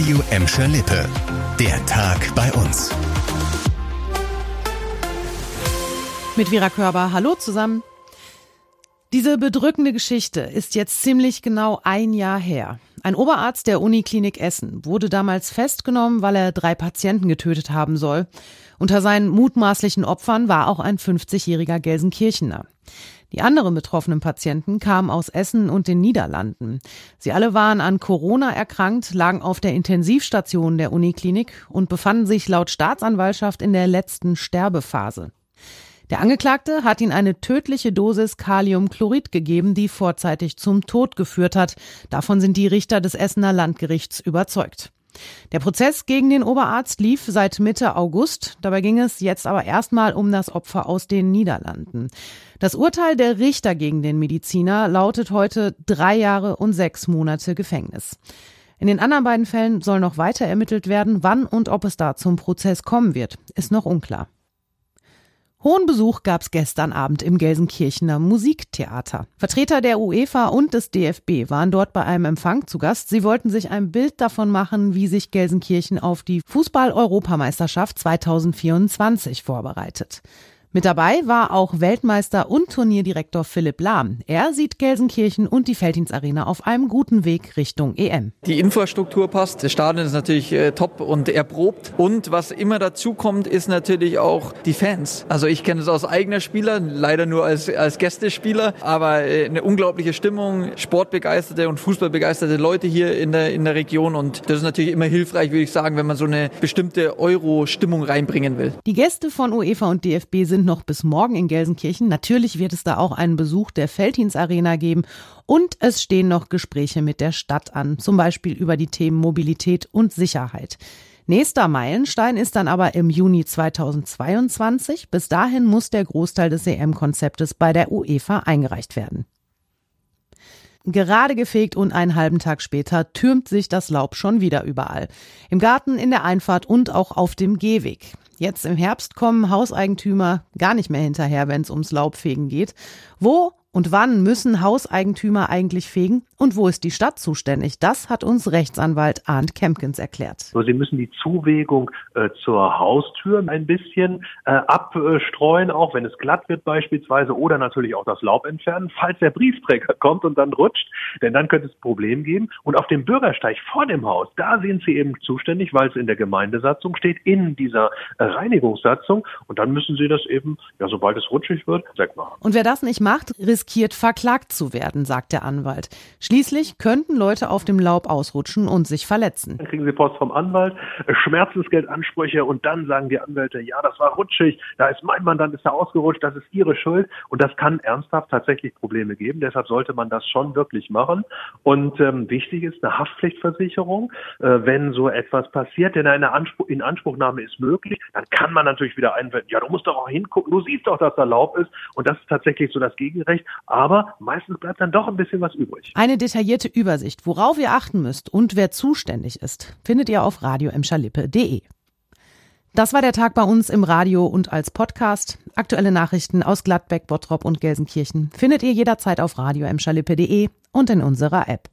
Radio Emscher Lippe. Der Tag bei uns. Mit Vera Körber, hallo zusammen. Diese bedrückende Geschichte ist jetzt ziemlich genau ein Jahr her. Ein Oberarzt der Uniklinik Essen wurde damals festgenommen, weil er drei Patienten getötet haben soll. Unter seinen mutmaßlichen Opfern war auch ein 50-jähriger Gelsenkirchener. Die anderen betroffenen Patienten kamen aus Essen und den Niederlanden. Sie alle waren an Corona erkrankt, lagen auf der Intensivstation der Uniklinik und befanden sich laut Staatsanwaltschaft in der letzten Sterbephase. Der Angeklagte hat ihn eine tödliche Dosis Kaliumchlorid gegeben, die vorzeitig zum Tod geführt hat. Davon sind die Richter des Essener Landgerichts überzeugt. Der Prozess gegen den Oberarzt lief seit Mitte August. Dabei ging es jetzt aber erstmal um das Opfer aus den Niederlanden. Das Urteil der Richter gegen den Mediziner lautet heute drei Jahre und sechs Monate Gefängnis. In den anderen beiden Fällen soll noch weiter ermittelt werden. Wann und ob es da zum Prozess kommen wird, ist noch unklar. Hohen Besuch gab es gestern Abend im Gelsenkirchener Musiktheater. Vertreter der UEFA und des DFB waren dort bei einem Empfang zu Gast. Sie wollten sich ein Bild davon machen, wie sich Gelsenkirchen auf die Fußball-Europameisterschaft 2024 vorbereitet. Mit dabei war auch Weltmeister und Turnierdirektor Philipp Lahm. Er sieht Gelsenkirchen und die Felddienstarena auf einem guten Weg Richtung EM. Die Infrastruktur passt, das Stadion ist natürlich äh, top und erprobt. Und was immer dazu kommt, ist natürlich auch die Fans. Also ich kenne es aus eigener Spieler, leider nur als, als Gästespieler, aber äh, eine unglaubliche Stimmung, sportbegeisterte und fußballbegeisterte Leute hier in der, in der Region. Und das ist natürlich immer hilfreich, würde ich sagen, wenn man so eine bestimmte Euro-Stimmung reinbringen will. Die Gäste von UEFA und DFB sind sind noch bis morgen in Gelsenkirchen. Natürlich wird es da auch einen Besuch der Feldhins Arena geben und es stehen noch Gespräche mit der Stadt an, zum Beispiel über die Themen Mobilität und Sicherheit. Nächster Meilenstein ist dann aber im Juni 2022. Bis dahin muss der Großteil des EM-Konzeptes bei der UEFA eingereicht werden. Gerade gefegt und einen halben Tag später türmt sich das Laub schon wieder überall. Im Garten, in der Einfahrt und auch auf dem Gehweg. Jetzt im Herbst kommen Hauseigentümer gar nicht mehr hinterher, wenn es ums Laubfegen geht. Wo und wann müssen Hauseigentümer eigentlich fegen und wo ist die Stadt zuständig? Das hat uns Rechtsanwalt Arndt Kempkins erklärt. So, Sie müssen die Zuwegung äh, zur Haustür ein bisschen äh, abstreuen, auch wenn es glatt wird beispielsweise oder natürlich auch das Laub entfernen, falls der Briefträger kommt und dann rutscht, denn dann könnte es ein Problem geben. Und auf dem Bürgersteig vor dem Haus, da sind Sie eben zuständig, weil es in der Gemeindesatzung steht, in dieser äh, Reinigungssatzung und dann müssen Sie das eben, ja, sobald es rutschig wird, wegmachen. Und wer das nicht macht, riskiert verklagt zu werden, sagt der Anwalt. Schließlich könnten Leute auf dem Laub ausrutschen und sich verletzen. Dann kriegen sie Post vom Anwalt, äh, Schmerzensgeldansprüche und dann sagen die Anwälte, ja, das war rutschig, da ist mein Mandant ist da ausgerutscht, das ist ihre Schuld und das kann ernsthaft tatsächlich Probleme geben. Deshalb sollte man das schon wirklich machen. Und ähm, wichtig ist eine Haftpflichtversicherung, äh, wenn so etwas passiert, denn eine Anspruch, Inanspruchnahme ist möglich, dann kann man natürlich wieder einwenden, ja, du musst doch auch hingucken, du siehst doch, dass da Laub ist und das ist tatsächlich so das Gegenrecht aber meistens bleibt dann doch ein bisschen was übrig. Eine detaillierte Übersicht, worauf ihr achten müsst und wer zuständig ist, findet ihr auf radioemschalippe.de. Das war der Tag bei uns im Radio und als Podcast. Aktuelle Nachrichten aus Gladbeck, Bottrop und Gelsenkirchen findet ihr jederzeit auf radioemschalippe.de und in unserer App.